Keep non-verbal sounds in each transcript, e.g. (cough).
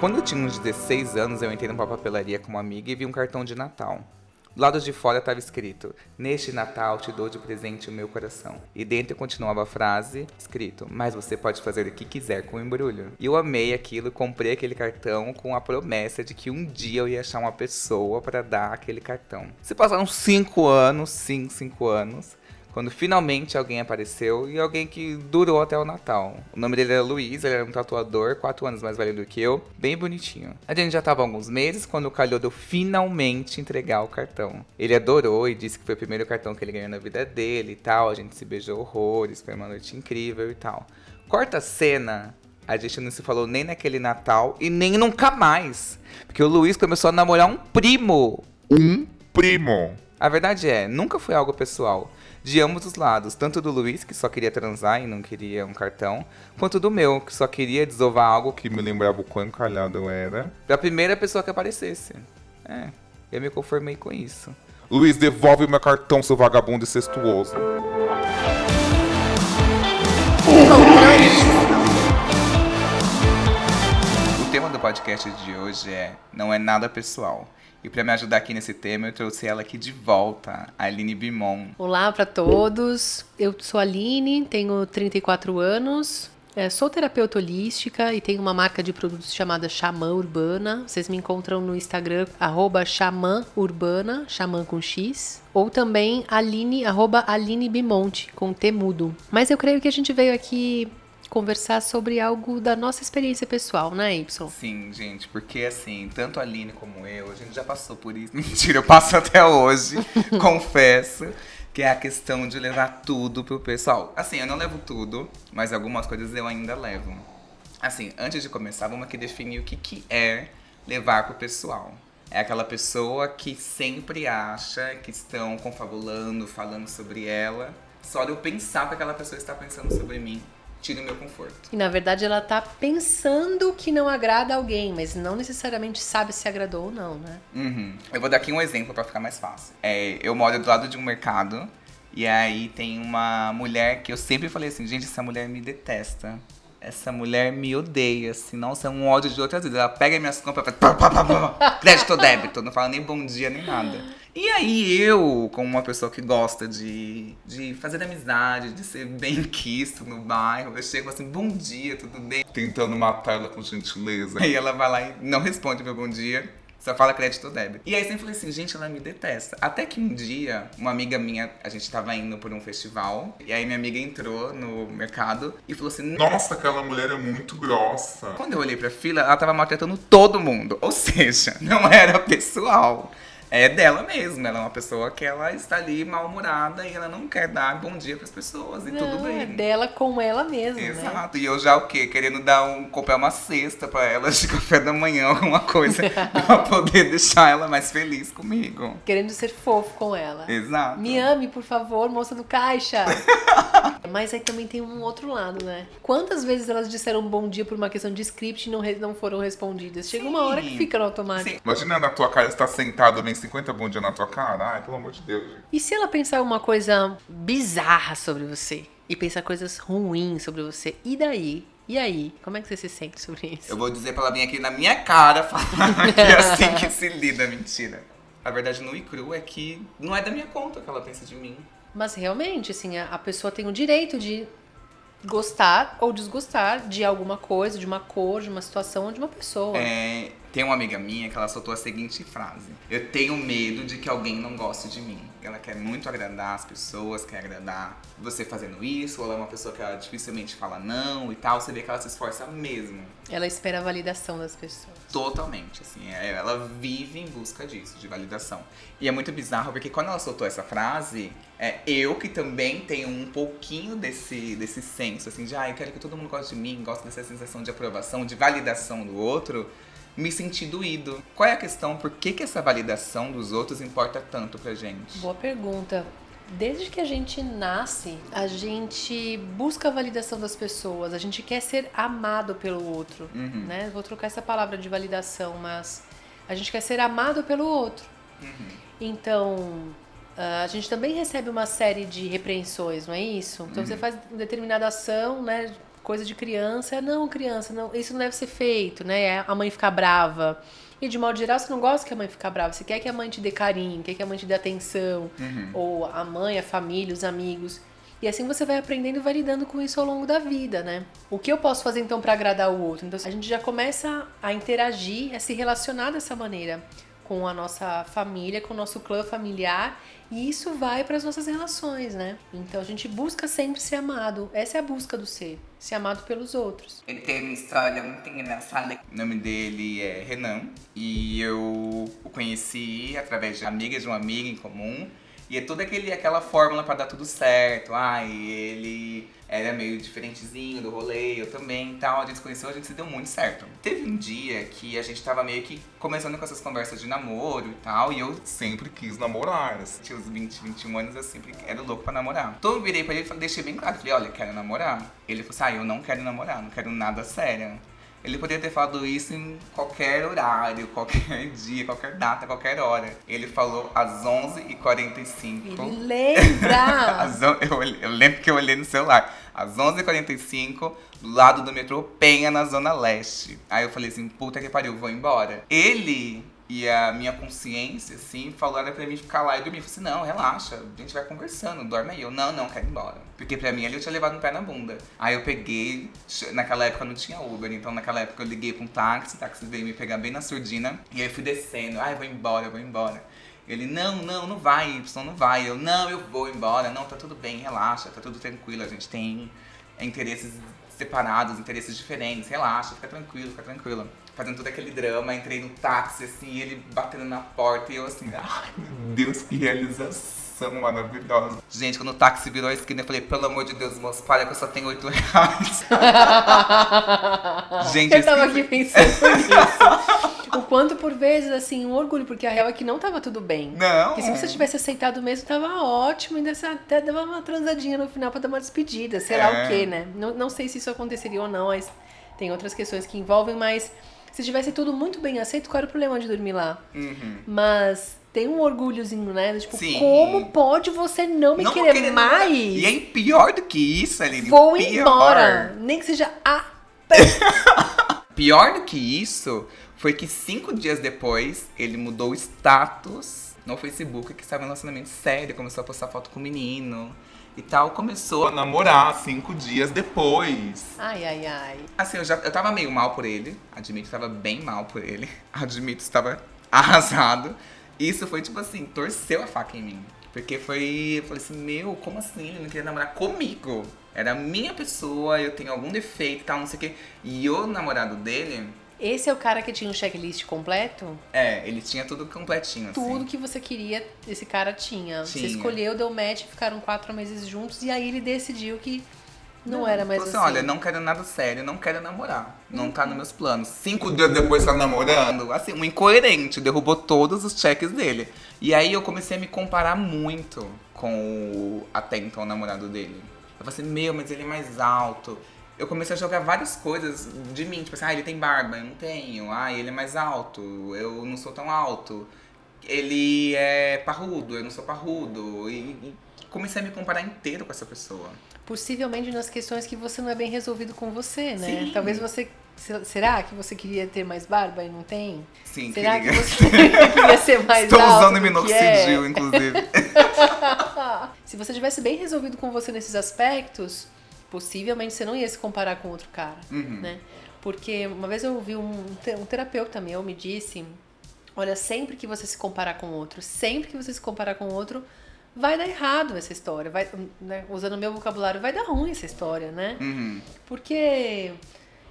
Quando eu tinha uns 16 anos, eu entrei numa papelaria com uma amiga e vi um cartão de Natal. Do lado de fora estava escrito: Neste Natal te dou de presente o meu coração. E dentro continuava a frase escrito: Mas você pode fazer o que quiser com o embrulho. E eu amei aquilo, comprei aquele cartão com a promessa de que um dia eu ia achar uma pessoa para dar aquele cartão. Se passaram cinco anos, sim, cinco anos quando finalmente alguém apareceu e alguém que durou até o Natal. O nome dele era Luiz, ele era um tatuador, quatro anos mais velho do que eu, bem bonitinho. A gente já tava há alguns meses quando calhou de eu finalmente entregar o cartão. Ele adorou e disse que foi o primeiro cartão que ele ganhou na vida dele e tal. A gente se beijou horrores, foi uma noite incrível e tal. Corta a cena a gente não se falou nem naquele Natal e nem nunca mais. Porque o Luiz começou a namorar um primo. Um primo. A verdade é, nunca foi algo pessoal de ambos os lados, tanto do Luiz, que só queria transar e não queria um cartão, quanto do meu, que só queria desovar algo que me lembrava o quão calhado eu era. Pra primeira pessoa que aparecesse. É, eu me conformei com isso. Luiz, devolve meu cartão, seu vagabundo incestuoso. O tema do podcast de hoje é Não é nada pessoal. E para me ajudar aqui nesse tema, eu trouxe ela aqui de volta, a Aline Bimon. Olá para todos. Eu sou a Aline, tenho 34 anos. É, sou terapeuta holística e tenho uma marca de produtos chamada Xamã Urbana. Vocês me encontram no Instagram, arroba Xamã Urbana, Xamã com X. Ou também Aline, arroba Aline Bimonte, com T mudo. Mas eu creio que a gente veio aqui conversar sobre algo da nossa experiência pessoal, né, Y? Sim, gente, porque assim, tanto a Aline como eu, a gente já passou por isso. (laughs) Mentira, eu passo até hoje, (laughs) confesso. Que é a questão de levar tudo pro pessoal. Assim, eu não levo tudo, mas algumas coisas eu ainda levo. Assim, antes de começar, vamos aqui definir o que, que é levar pro pessoal. É aquela pessoa que sempre acha que estão confabulando, falando sobre ela. Só de eu pensar que aquela pessoa está pensando sobre mim, tira o meu conforto. E na verdade ela tá pensando que não agrada alguém, mas não necessariamente sabe se agradou ou não, né? Uhum. Eu vou dar aqui um exemplo para ficar mais fácil. É, eu moro do lado de um mercado e aí tem uma mulher que eu sempre falei assim, gente, essa mulher me detesta. Essa mulher me odeia, assim, nossa, é um ódio de outras vezes. Ela pega minhas compras e faz (laughs) crédito ou débito, não fala nem bom dia nem nada. E aí eu, como uma pessoa que gosta de, de fazer amizade, de ser bem quisto no bairro, eu chego assim, bom dia, tudo bem? Tentando matar ela com gentileza. Aí ela vai lá e não responde meu bom dia. Só fala crédito ou débito. E aí sempre falei assim, gente, ela me detesta. Até que um dia, uma amiga minha, a gente tava indo por um festival, e aí minha amiga entrou no mercado e falou assim: Nossa, aquela mulher é muito grossa. Quando eu olhei pra fila, ela tava maltratando todo mundo. Ou seja, (laughs) não era pessoal é dela mesmo. Ela é uma pessoa que ela está ali mal-humorada e ela não quer dar bom dia para as pessoas e não, tudo bem. É dela com ela mesma. Né? Exato. Né? E eu já o quê? Querendo dar um comprar uma cesta para ela de (laughs) café da manhã, alguma coisa, (laughs) para poder deixar ela mais feliz comigo. Querendo ser fofo com ela. Exato. Me ame, por favor, moça do caixa. (laughs) Mas aí também tem um outro lado, né? Quantas vezes elas disseram bom dia por uma questão de script e não, não foram respondidas? Chega Sim. uma hora que fica no automático. Sim. Imagina na tua cara estar sentado bem 50 bom dia na tua cara. Ai, pelo amor de Deus. Gente. E se ela pensar uma coisa bizarra sobre você? E pensar coisas ruins sobre você? E daí? E aí? Como é que você se sente sobre isso? Eu vou dizer pra ela vir aqui na minha cara falar (laughs) que é assim que se lida, mentira. A verdade no e cru é que não é da minha conta que ela pensa de mim. Mas realmente, assim, a pessoa tem o direito de gostar ou desgostar de alguma coisa, de uma cor, de uma situação ou de uma pessoa. É, tem uma amiga minha que ela soltou a seguinte frase: Eu tenho medo de que alguém não goste de mim. Ela quer muito agradar as pessoas, quer agradar você fazendo isso, ou ela é uma pessoa que ela dificilmente fala não e tal. Você vê que ela se esforça mesmo. Ela espera a validação das pessoas. Totalmente, assim. É, ela vive em busca disso, de validação. E é muito bizarro porque quando ela soltou essa frase, é, eu que também tenho um pouquinho desse, desse senso, assim, de ah, eu quero que todo mundo goste de mim, goste dessa sensação de aprovação, de validação do outro me sentir doído. Qual é a questão? Por que, que essa validação dos outros importa tanto pra gente? Boa pergunta. Desde que a gente nasce, a gente busca a validação das pessoas, a gente quer ser amado pelo outro, uhum. né? Vou trocar essa palavra de validação, mas a gente quer ser amado pelo outro. Uhum. Então, ah, a gente também recebe uma série de repreensões, não é isso? Então uhum. você faz determinada ação, né? Coisa de criança é não, criança, não, isso não deve ser feito, né? É a mãe ficar brava. E de modo geral, você não gosta que a mãe fique brava. Você quer que a mãe te dê carinho, quer que a mãe te dê atenção. Ou a mãe, a família, os amigos. E assim você vai aprendendo e vai lidando com isso ao longo da vida, né? O que eu posso fazer então para agradar o outro? Então a gente já começa a interagir, a se relacionar dessa maneira com a nossa família, com o nosso clã familiar, e isso vai para as nossas relações, né? Então a gente busca sempre ser amado. Essa é a busca do ser, ser amado pelos outros. Ele tem uma história muito engraçada. O nome dele é Renan e eu o conheci através de amigas de uma amiga em comum. E é toda aquele, aquela fórmula pra dar tudo certo. Ai, ele era meio diferentezinho do rolê, eu também e tal. A gente se conheceu, a gente se deu muito certo. Teve um dia que a gente tava meio que começando com essas conversas de namoro e tal, e eu Sempre quis namorar. assim. tinha uns 20, 21 anos, eu sempre era louco pra namorar. Então eu virei pra ele e deixei bem claro, falei, olha, quero namorar. Ele falou assim, ah, eu não quero namorar, não quero nada sério. Ele poderia ter falado isso em qualquer horário, (laughs) qualquer dia, qualquer data, qualquer hora. Ele falou às 11h45. Ele lembra! (laughs) Eu, eu lembro que eu olhei no celular. Às 11h45, do lado do metrô Penha, na Zona Leste. Aí eu falei assim, puta que pariu, vou embora. Ele e a minha consciência, assim, falaram pra mim ficar lá e dormir. Eu falei assim, não, relaxa, a gente vai conversando, dorme aí. Eu, não, não, quero ir embora. Porque pra mim ali eu tinha levado um pé na bunda. Aí eu peguei, naquela época não tinha Uber, então naquela época eu liguei pra um táxi, o táxi veio me pegar bem na surdina. E aí eu fui descendo, ai, vou embora, eu vou embora. Ele, não, não, não vai, Y, não vai. Eu, não, eu vou embora. Não, tá tudo bem, relaxa, tá tudo tranquilo. A gente tem interesses separados, interesses diferentes. Relaxa, fica tranquilo, fica tranquilo. Fazendo todo aquele drama, entrei no táxi, assim, ele batendo na porta e eu assim, ai, Meu Deus, que realização maravilhosa. Gente, quando o táxi virou a esquina, eu falei, pelo amor de Deus, moço, para que eu só tenho 8 reais. (laughs) Gente, eu tava aqui pensando (laughs) nisso. O quanto por vezes, assim, um orgulho, porque a real é que não tava tudo bem. Não. Porque se você tivesse aceitado mesmo, tava ótimo, ainda até dava uma transadinha no final pra dar uma despedida, sei lá É. o quê, né? Não, não sei se isso aconteceria ou não, mas tem outras questões que envolvem, mas se tivesse tudo muito bem aceito, qual era o problema de dormir lá? Uhum. Mas tem um orgulhozinho, né? Tipo, Sim. como pode você não me Não querer, querer mais? E é pior do que isso, Aline. Vou pior. embora. Nem que seja a. (laughs) Pior do que isso foi que cinco dias depois ele mudou o status no Facebook que estava em um relacionamento sério, começou a postar foto com o menino e tal. Começou. Vou namorar cinco dias depois. Ai, ai, ai. Assim, eu já eu tava meio mal por ele. Admito que tava bem mal por ele. (laughs) Admito que estava arrasado. Isso foi tipo assim, torceu a faca em mim. Porque foi. Eu falei assim, meu, como assim? Ele não queria namorar comigo. Era a minha pessoa, eu tenho algum defeito e tal, não sei o quê. E o namorado dele, Esse é o cara que tinha um checklist completo? é, ele tinha tudo completinho, assim. Tudo que você queria, esse cara tinha. Você Tinha. escolheu, deu match, ficaram quatro meses juntos e aí ele decidiu que não, era mais assim. assim, olha, não quero nada sério, não quero namorar. Não tá nos meus planos. Cinco dias depois tá namorando. Assim, um incoerente, derrubou todos os cheques dele. E aí eu comecei a me comparar muito com o até então namorado dele. Eu falei assim, meu, mas ele é mais alto. Eu comecei a jogar várias coisas de mim, tipo assim, ah, ele tem barba, eu não tenho. Ah, ele é mais alto, eu não sou tão alto. Ele é parrudo, eu não sou parrudo. E, e comecei a me comparar inteiro com essa pessoa. Possivelmente nas questões que você não é bem resolvido com você, né? Sim. Talvez você. se- Será que você queria ter mais barba e não tem? Sim, Será queria. que você (laughs) queria ser mais Estou alto? usando minoxidil, é? inclusive. (laughs) Se você tivesse bem resolvido com você nesses aspectos, possivelmente você não ia se comparar com outro cara, Uhum. né? Porque uma vez eu ouvi um, um terapeuta meu me disse, olha, sempre que você se comparar com outro, sempre que você se comparar com outro, vai dar errado essa história, vai, né, usando o meu vocabulário, vai dar ruim essa história, né? Uhum. Porque,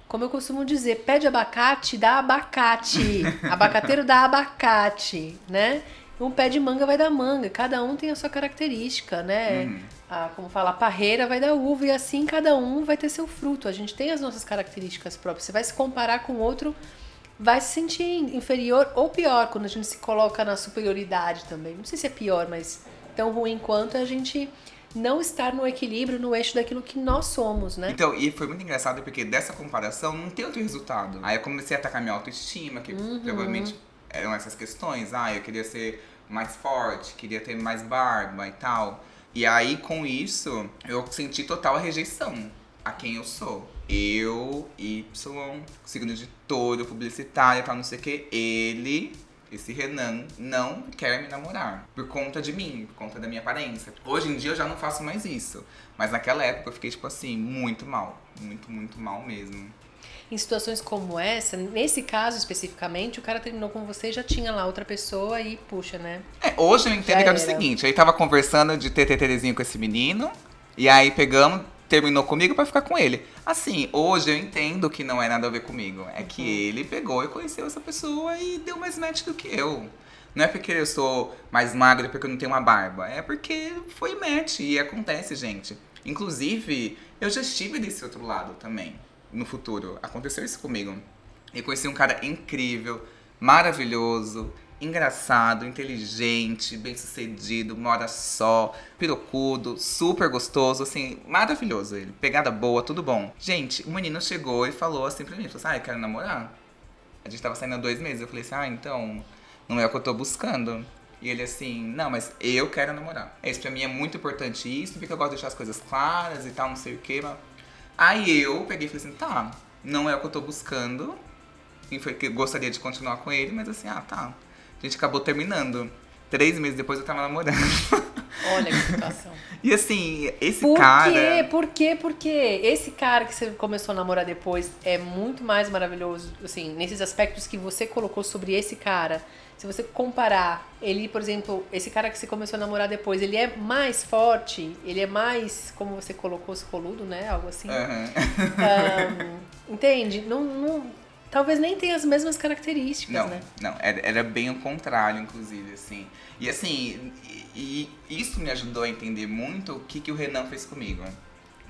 como eu costumo dizer, pé de abacate dá abacate. (laughs) Abacateiro dá abacate, né? Um pé de manga vai dar manga. Cada um tem a sua característica, né? Uhum. A, como fala, a parreira vai dar uva e assim cada um vai ter seu fruto. A gente tem as nossas características próprias. Você vai se comparar com o outro, vai se sentir inferior ou pior quando a gente se coloca na superioridade também. Não sei se é pior, mas tão ruim quanto a gente não estar no equilíbrio, no eixo daquilo que nós somos, né? Então, e foi muito engraçado porque dessa comparação não tem outro resultado. Aí eu comecei a atacar minha autoestima, que Uhum. provavelmente eram essas questões. Ah, eu queria ser mais forte, queria ter mais barba e tal. E aí, com isso, eu senti total rejeição a quem eu sou. eu, Y, signo de touro, publicitário, tal, não sei o que, ele, esse Renan, não quer me namorar. Por conta de mim, por conta da minha aparência. Hoje em dia eu já não faço mais isso. Mas naquela época eu fiquei, tipo assim, muito mal. Muito, muito mal mesmo. Em situações como essa, nesse caso especificamente, o cara terminou com você e já tinha lá outra pessoa e puxa, né? É, hoje eu entendo que era o seguinte, aí tava conversando de ter teterezinho com esse menino, e aí pegamos, terminou comigo pra ficar com ele. Assim, hoje eu entendo que não é nada a ver comigo. É que ele pegou e conheceu essa pessoa e deu mais match do que eu. Não é porque eu sou mais magro e porque eu não tenho uma barba. É porque foi match e acontece, gente. Inclusive, eu já estive desse outro lado também, no futuro. Aconteceu isso comigo. E conheci um cara incrível, maravilhoso, engraçado, inteligente, bem sucedido, mora só, pirocudo, super gostoso, assim, maravilhoso ele. Pegada boa, tudo bom. Gente, o menino chegou e falou assim pra mim, falou assim, ah, eu quero namorar. A gente tava saindo há dois meses, eu falei assim, ah, então, não é o que eu tô buscando. E ele assim, não, mas eu quero namorar. Isso pra mim é muito importante isso, porque eu gosto de deixar as coisas claras e tal, não sei o que. Mas... Aí eu peguei e falei assim, tá, não é o que eu tô buscando. E foi que gostaria de continuar com ele, mas assim, ah, tá. A gente acabou terminando. Três meses depois eu tava namorando. (laughs) Olha que situação. e assim, esse Por cara. quê? Por quê? Porque esse cara que você começou a namorar depois é muito mais maravilhoso, assim, nesses aspectos que você colocou sobre esse cara. Se você comparar ele, por exemplo, esse cara que você começou a namorar depois, ele é mais forte, ele é mais, como você colocou, escoludo, né? Algo assim. Aham. Ahn, entende? Não, não- talvez nem tenha as mesmas características, Não, né? não, era, era bem o contrário, inclusive, assim. E assim, e, e isso me ajudou a entender muito o que, que o Renan fez comigo.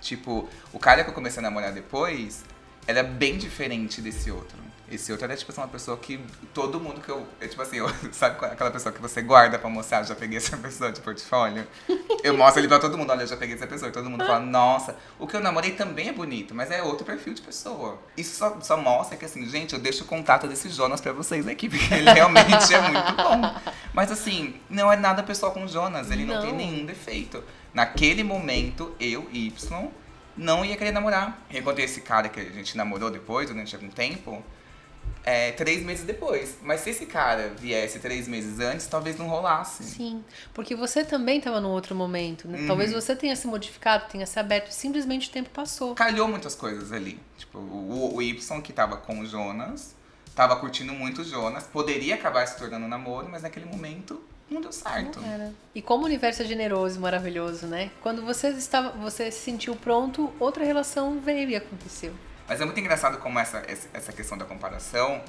Tipo, o cara que eu comecei a namorar depois era bem diferente desse outro. Esse outro era, tipo assim, uma pessoa que todo mundo que eu. é, tipo assim, eu- (laughs) sabe qual- aquela pessoa que você guarda pra mostrar? Já peguei essa (laughs) pessoa de portfólio. Eu mostro ele pra todo mundo, olha, eu já peguei essa pessoa. E todo mundo fala, nossa, o que eu namorei também é bonito, mas é outro perfil de pessoa. Isso só, só mostra que, assim, gente, eu deixo o contato desse Jonas pra vocês aqui, porque (laughs) ele realmente é muito bom. Mas, assim, não é nada pessoal com o Jonas, ele não, Não. tem nenhum defeito. Naquele momento, eu, Y, não ia querer namorar. Eu encontrei esse cara que a gente namorou depois, durante algum tempo, é, três meses depois. Mas se esse cara viesse três meses antes, talvez não rolasse. Sim, porque você também estava num outro momento, né? Uhum. Talvez você tenha se modificado, tenha se aberto, simplesmente o tempo passou. Calhou muitas coisas ali. Tipo, o, o Y que tava com o Jonas, tava curtindo muito o Jonas, poderia acabar se tornando um namoro, mas naquele momento não deu certo. Não. E como o universo é generoso e maravilhoso, né? Quando você estava, você se sentiu pronto, outra relação veio e aconteceu. Mas é muito engraçado como essa, essa questão da comparação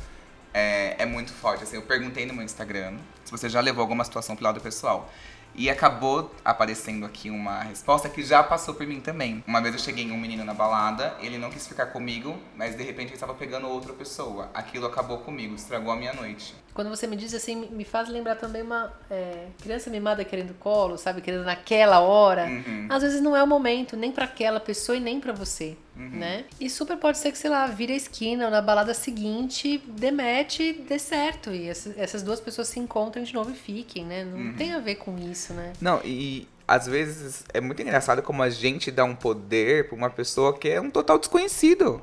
é, é muito forte. Assim, eu perguntei no meu Instagram se você já levou alguma situação pro lado pessoal. E acabou aparecendo aqui uma resposta que já passou por mim também. Uma vez eu cheguei em um menino na balada, ele não quis ficar comigo, mas de repente ele estava pegando outra pessoa. Aquilo acabou comigo, estragou a minha noite. Quando você me diz assim, me- faz lembrar também uma é, criança mimada querendo colo, sabe? Querendo naquela hora. Uhum. Às vezes não é o momento, nem pra aquela pessoa e nem pra você, né? E super pode ser que, sei lá, vire a esquina ou na balada seguinte, demete, dê certo. E essa- essas duas pessoas se encontrem de novo e fiquem, né? Não tem a ver com isso, né? Não, e às vezes é muito engraçado como a gente dá um poder pra uma pessoa que é um total desconhecido.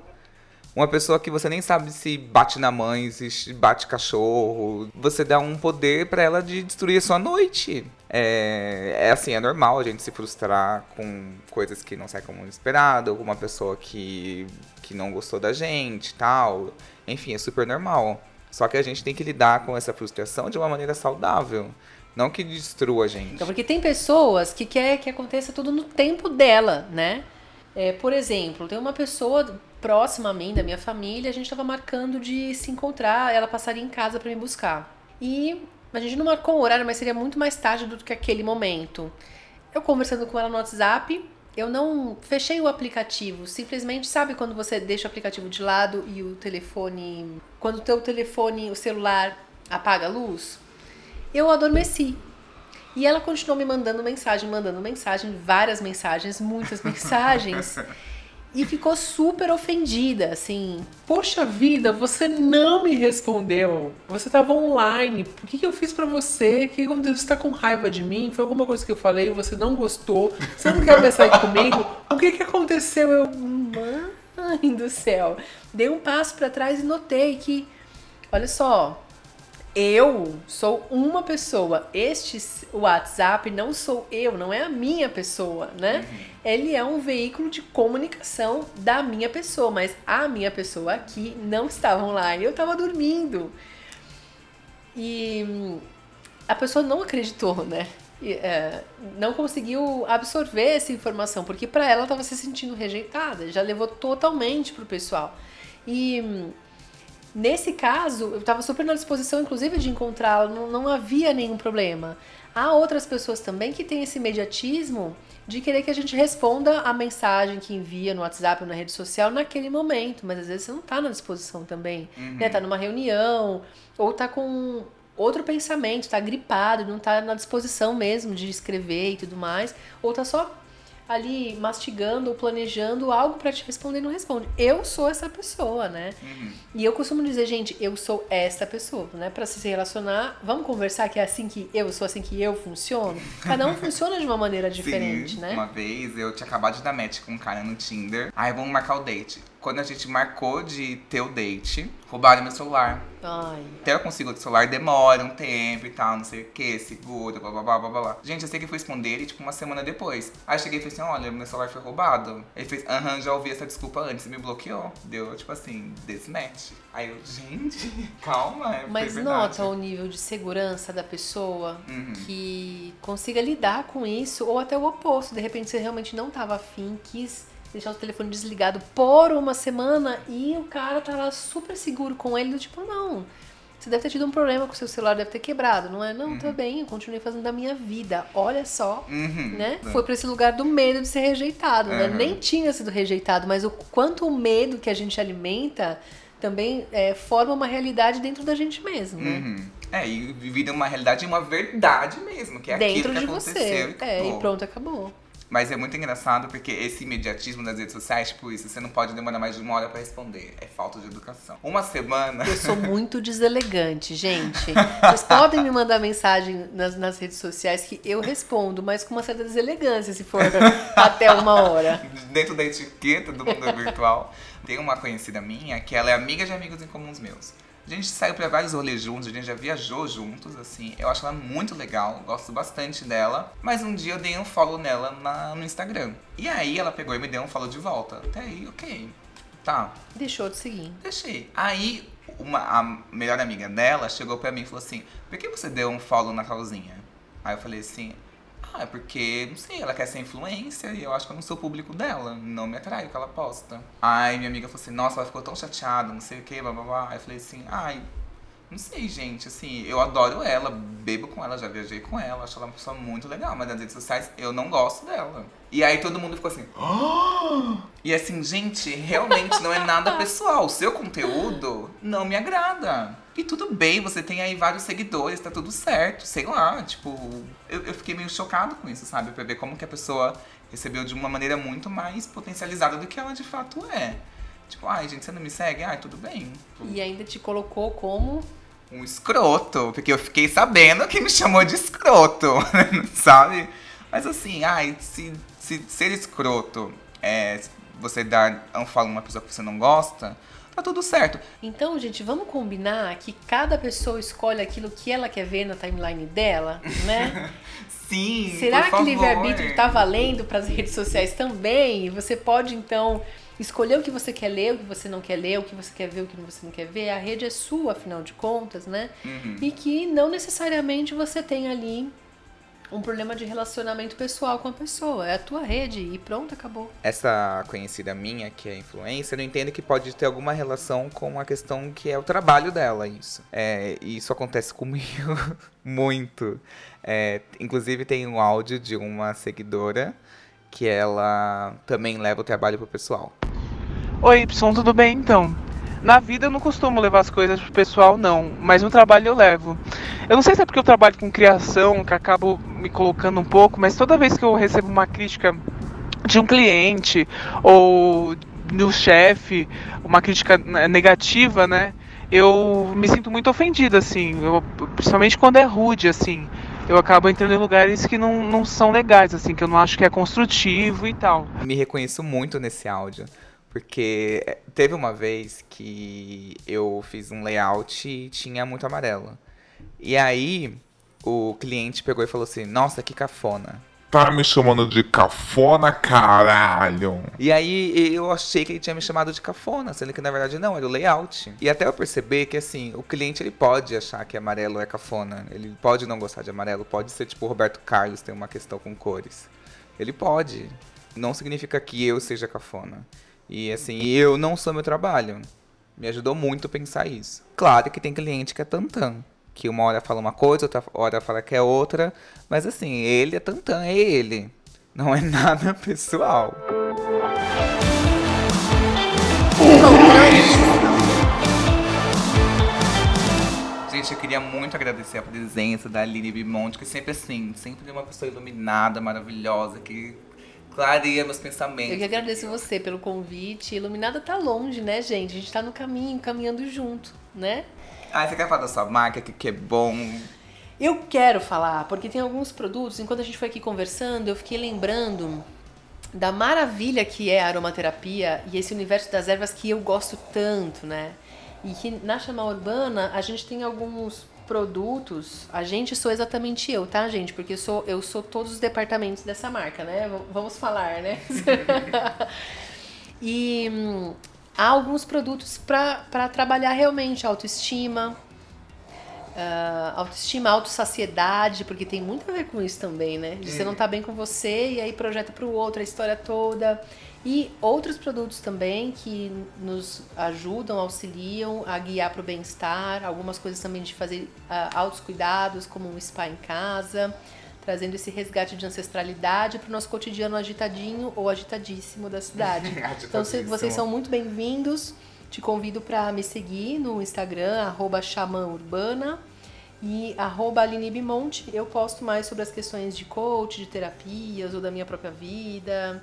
Uma pessoa que você nem sabe se bate na mãe, se bate cachorro. Você dá um poder pra ela de destruir a sua noite. É, é assim, é normal a gente se frustrar com coisas que não saem como esperado, com uma pessoa que, que não gostou da gente tal. Enfim, é super normal. Só que a gente tem que lidar com essa frustração de uma maneira saudável. Não que destrua a gente. Então, porque tem pessoas que quer que aconteça tudo no tempo dela, né? É, por exemplo, tem uma pessoa próxima a mim, da minha família, a gente estava marcando de se encontrar, ela passaria em casa para me buscar. E a gente não marcou um horário, mas seria muito mais tarde do que aquele momento. Eu conversando com ela no WhatsApp, eu não fechei o aplicativo, simplesmente sabe quando você deixa o aplicativo de lado e o telefone, quando o teu telefone, o celular apaga a luz? Eu adormeci. E ela continuou me mandando mensagem, mandando mensagem, várias mensagens, muitas (laughs) mensagens. E ficou super ofendida, assim. Poxa vida, você não me respondeu. Você tava online. Por que, que eu fiz pra você? O que aconteceu? Você tá com raiva de mim? Foi alguma coisa que eu falei? Você não gostou? Você não quer sair comigo? O que que aconteceu? Eu. Mãe do céu. Dei um passo para trás e notei que, olha só, eu sou uma pessoa. Este WhatsApp não sou eu, não é a minha pessoa, né? Uhum. Ele é um veículo de comunicação da minha pessoa, mas a minha pessoa aqui não estava online. Eu estava dormindo. E hum, a pessoa não acreditou, né? E, é, não conseguiu absorver essa informação, porque para ela estava se sentindo rejeitada, já levou totalmente pro pessoal. E hum, Nesse caso, eu estava super na disposição, inclusive, de encontrá-la, não, não havia nenhum problema. Há outras pessoas também que têm esse imediatismo de querer que a gente responda a mensagem que envia no WhatsApp ou na rede social naquele momento, mas às vezes você não está na disposição também, uhum. né? Tá numa reunião ou tá com outro pensamento, está gripado, não está na disposição mesmo de escrever e tudo mais, ou tá só ali mastigando ou planejando algo para te responder e não responde. Eu sou essa pessoa, né? Uhum. E eu costumo dizer, gente, eu sou essa pessoa, né? Para se relacionar, vamos conversar que é assim que eu sou, assim que eu funciono. Cada um (laughs) funciona de uma maneira diferente, Sim, né? Uma vez eu tinha acabado de dar match com um cara no Tinder. Aí vamos marcar o date quando a gente marcou de ter o date, roubaram meu celular. Ai. Até eu consigo o celular demora um tempo e tal, não sei o que, segura, blá blá blá blá blá. Gente, eu sei que fui responder ele tipo uma semana depois. Aí cheguei e falei assim: olha, meu celular foi roubado. Ele fez, aham, já ouvi essa desculpa antes, me bloqueou. Deu tipo assim, desmatch. Aí eu, gente, (laughs) calma. É, Mas nota o nível de segurança da pessoa uhum. que consiga lidar com isso, ou até o oposto. De repente você realmente não tava afim, quis deixar o telefone desligado por uma semana e o cara tá lá super seguro com ele, do tipo, não. Você deve ter tido um problema com o seu celular, deve ter quebrado, não é? Não, uhum. tá bem, eu continuei fazendo da minha vida. Olha só, uhum. né? Foi para esse lugar do medo de ser rejeitado, uhum. né? Nem tinha sido rejeitado, mas o quanto o medo que a gente alimenta também é, forma uma realidade dentro da gente mesmo, né? Uhum. É, e vivida uma realidade e uma verdade mesmo, que é dentro aquilo que de aconteceu. Você. E é, e pronto, acabou. Mas é muito engraçado porque esse imediatismo das redes sociais, tipo isso, você não pode demorar mais de uma hora para responder. É falta de educação. Uma semana. Eu sou (laughs) muito deselegante, gente. Vocês podem me mandar mensagem nas, nas redes sociais que eu respondo, mas com uma certa deselegância, se for (laughs) até uma hora. Dentro da etiqueta do mundo virtual. Tem uma conhecida minha que ela é amiga de amigos em comuns meus. A gente saiu para vários rolês juntos, a gente já viajou juntos, assim. Eu acho ela muito legal, gosto bastante dela. Mas um dia eu dei um follow nela na, no Instagram. E aí ela pegou e me deu um follow de volta. Até aí, ok. Tá. Deixou de seguir. Deixei. Aí uma, a melhor amiga dela chegou pra mim e falou assim: Por que você deu um follow na Carolzinha? Aí eu falei assim: ah, é porque, não sei, ela quer ser influencer e eu acho que eu não sou público dela. Não me atrai o que ela posta. Aí minha amiga falou assim, nossa, ela ficou tão chateada, não sei o que, blá blá blá. Aí eu falei assim, ai, não sei, gente, assim, eu adoro ela, bebo com ela, já viajei com ela, acho ela uma pessoa muito legal, mas nas redes sociais eu não gosto dela. E aí todo mundo ficou assim, oh! (gasps) e assim, gente, realmente não é nada pessoal. O seu conteúdo não me agrada. E tudo bem, você tem aí vários seguidores, tá tudo certo, sei lá, tipo, eu, eu fiquei meio chocado com isso, sabe? Pra ver como que a pessoa recebeu de uma maneira muito mais potencializada do que ela de fato é. Tipo, ai, gente, você não me segue? Ai, tudo bem. E ainda te colocou como um escroto, porque eu fiquei sabendo que me chamou de escroto, (laughs) sabe? Mas assim, ai, se, se ser escroto é você dar um falo uma pessoa que você não gosta, tá tudo certo. Então, gente, vamos combinar que cada pessoa escolhe aquilo que ela quer ver na timeline dela, né? (laughs) Sim. Será que livre-arbítrio tá valendo para as redes sociais também? Você pode então escolher o que você quer ler, o que você não quer ler, o que você quer ver, o que você não quer ver. A rede é sua, afinal de contas, né? Uhum. E que não necessariamente você tem ali um problema de relacionamento pessoal com a pessoa. É a tua rede e pronto, acabou. Essa conhecida minha, que é influencer, eu entendo que pode ter alguma relação com a questão que é o trabalho dela, isso. É, isso acontece comigo (laughs) muito. É, inclusive tem um áudio de uma seguidora que ela também leva o trabalho pro pessoal. Oi, Y, tudo bem então? Na vida eu não costumo levar as coisas pro pessoal, não, mas no trabalho eu levo. Eu não sei se é porque eu trabalho com criação, que acabo me colocando um pouco, mas toda vez que eu recebo uma crítica de um cliente ou do chefe, uma crítica negativa, né? Eu me sinto muito ofendida, assim, eu, principalmente quando é rude, assim. Eu acabo entrando em lugares que não, não são legais, assim, que eu não acho que é construtivo e tal. Me reconheço muito nesse áudio Porque é, teve uma vez que eu fiz um layout e tinha muito amarelo. E aí o cliente pegou e falou assim: Nossa, que cafona. Tá me chamando de cafona, caralho. E aí eu achei que ele tinha me chamado de cafona, sendo que na verdade não, era o layout. E até eu perceber que assim, o cliente ele pode achar que amarelo é cafona. Ele pode não gostar de amarelo, pode ser tipo o Roberto Carlos, tem uma questão com cores. Ele pode. Não significa que eu seja cafona. E assim, eu não sou meu trabalho. Me ajudou muito pensar isso. Claro que tem cliente que é tantã. Que uma hora fala uma coisa, outra hora fala que é outra. Mas assim, ele é tantã, é ele. Não é (laughs) nada pessoal. Gente, eu queria muito agradecer a presença da Aline Bimonte, que sempre assim, sempre é uma pessoa iluminada, maravilhosa, que clareia meus pensamentos. Eu que agradeço você pelo convite. Iluminada tá longe, né, gente? A gente tá no caminho, caminhando junto, né? Ah, você quer falar da sua marca, que, que é bom? Eu quero falar, porque tem alguns produtos, enquanto a gente foi aqui conversando, eu fiquei lembrando da maravilha que é a aromaterapia e esse universo das ervas que eu gosto tanto, né? E que na Chama Urbana a gente tem alguns produtos. A gente sou exatamente eu, tá, gente? Porque eu sou, eu sou todos os departamentos dessa marca, né? Vamos falar, né? (laughs) e hum, há alguns produtos para trabalhar realmente autoestima, ah, autoestima, autossaciedade, porque tem muito a ver com isso também, né? De você não estar bem com você e aí projeta para o outro a história toda. E outros produtos também que nos ajudam, auxiliam a guiar para o bem-estar. Algumas coisas também de fazer ah, altos cuidados, como um spa em casa, trazendo esse resgate de ancestralidade para o nosso cotidiano agitadinho ou agitadíssimo da cidade. (laughs) então, se- vocês são muito bem-vindos. Te convido para me seguir no Instagram, arroba Xamã Urbana e arroba Aline Bimonte. Eu posto mais sobre as questões de coach, de terapias ou da minha própria vida.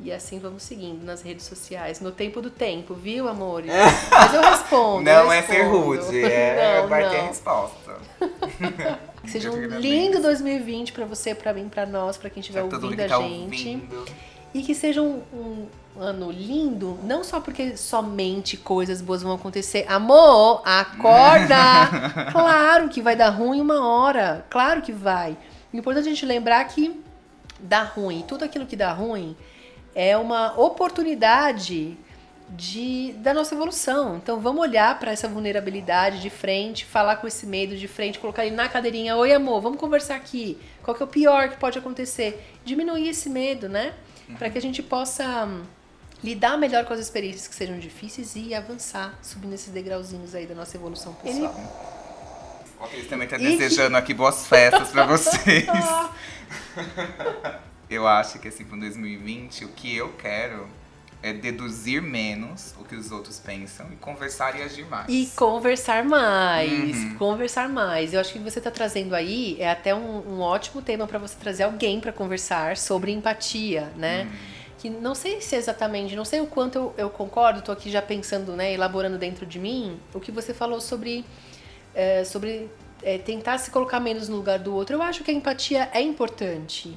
E assim vamos seguindo nas redes sociais. No tempo do tempo, viu, amores? Mas eu respondo. eu não é ser respondo. rude, é, (laughs) Não, vai ter não. resposta. (laughs) Que seja um agradeço. lindo 2020 pra você, pra mim, pra nós, pra quem estiver ouvindo que a tá gente. ouvindo. E que seja um, um ano lindo, não só porque somente coisas boas vão acontecer. Amor, acorda! (laughs) claro que vai dar ruim uma hora. Claro que vai. O importante é a gente lembrar que dá ruim. Tudo aquilo que dá ruim é uma oportunidade de, da nossa evolução. Então vamos olhar para essa vulnerabilidade de frente, falar com esse medo de frente, colocar ele na cadeirinha. Oi, amor, vamos conversar aqui. Qual que é o pior que pode acontecer? Diminuir esse medo, né? Para que a gente possa hum, lidar melhor com as experiências que sejam difíceis e avançar, subindo esses degrauzinhos aí da nossa evolução pessoal. Ó, Eles também tá E que- desejando aqui boas festas pra (laughs) vocês. (laughs) Eu acho que assim, para 2020, o que eu quero é deduzir menos o que os outros pensam e conversar e agir mais. E conversar mais, Uhum. conversar mais. Eu acho que você está trazendo aí é até um, um ótimo tema para você trazer alguém para conversar sobre empatia, né? Que não sei se exatamente, não sei o quanto eu, eu concordo, tô aqui já pensando, né, elaborando dentro de mim o que você falou sobre, é, sobre é, tentar se colocar menos no lugar do outro. Eu acho que a empatia é importante.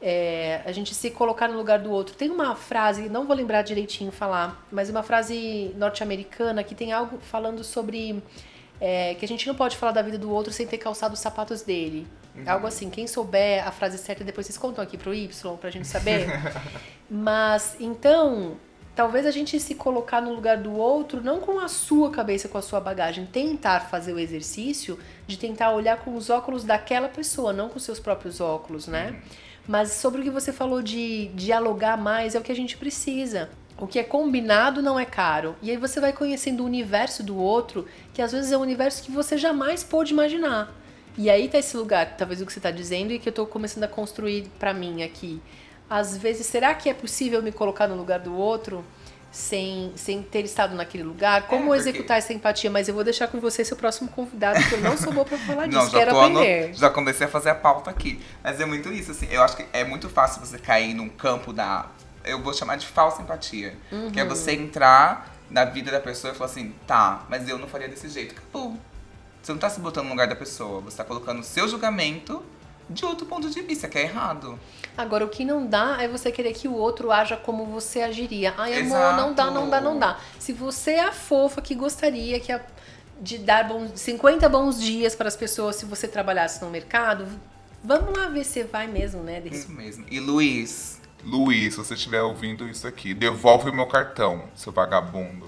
É, a gente se colocar no lugar do outro. Tem uma frase, não vou lembrar direitinho falar, mas uma frase norte-americana que tem algo falando sobre é, que a gente não pode falar da vida do outro sem ter calçado os sapatos dele. Algo assim, quem souber a frase certa, depois vocês contam aqui pro Y pra gente saber. (laughs) Mas então, talvez a gente se colocar no lugar do outro, não com a sua cabeça, com a sua bagagem, tentar fazer o exercício de tentar olhar com os óculos daquela pessoa, não com seus próprios óculos, né? Mas sobre o que você falou de dialogar mais, é o que a gente precisa. O que é combinado não é caro. E aí você vai conhecendo o universo do outro, que às vezes é um universo que você jamais pôde imaginar. E aí tá esse lugar, talvez o que você tá dizendo e que eu tô começando a construir pra mim aqui. Às vezes, será que é possível me colocar no lugar do outro sem, sem ter estado naquele lugar? Como porque- executar essa empatia? Mas eu vou deixar com você seu próximo convidado, porque eu não sou boa pra falar (laughs) disso, Não, quero aprender. já comecei a fazer a pauta aqui. Mas é muito isso, assim. Eu acho que é muito fácil você cair num campo da. Eu vou chamar de falsa empatia. Que é Uhum. você entrar na vida da pessoa e falar assim, tá, mas eu não faria desse jeito. Acabou. Você não tá se botando no lugar da pessoa. Você tá colocando o seu julgamento de outro ponto de vista, que é errado. Agora, o que não dá é você querer que o outro haja como você agiria. Ai, amor, Exato. não dá, não dá, não dá. Se você é a fofa que gostaria que a- de dar bons, 50 bons dias para as pessoas se você trabalhasse no mercado, vamos lá ver se vai mesmo, né? de Isso mesmo. E Luiz, Luiz, se você estiver ouvindo isso aqui, devolve o meu cartão, seu vagabundo.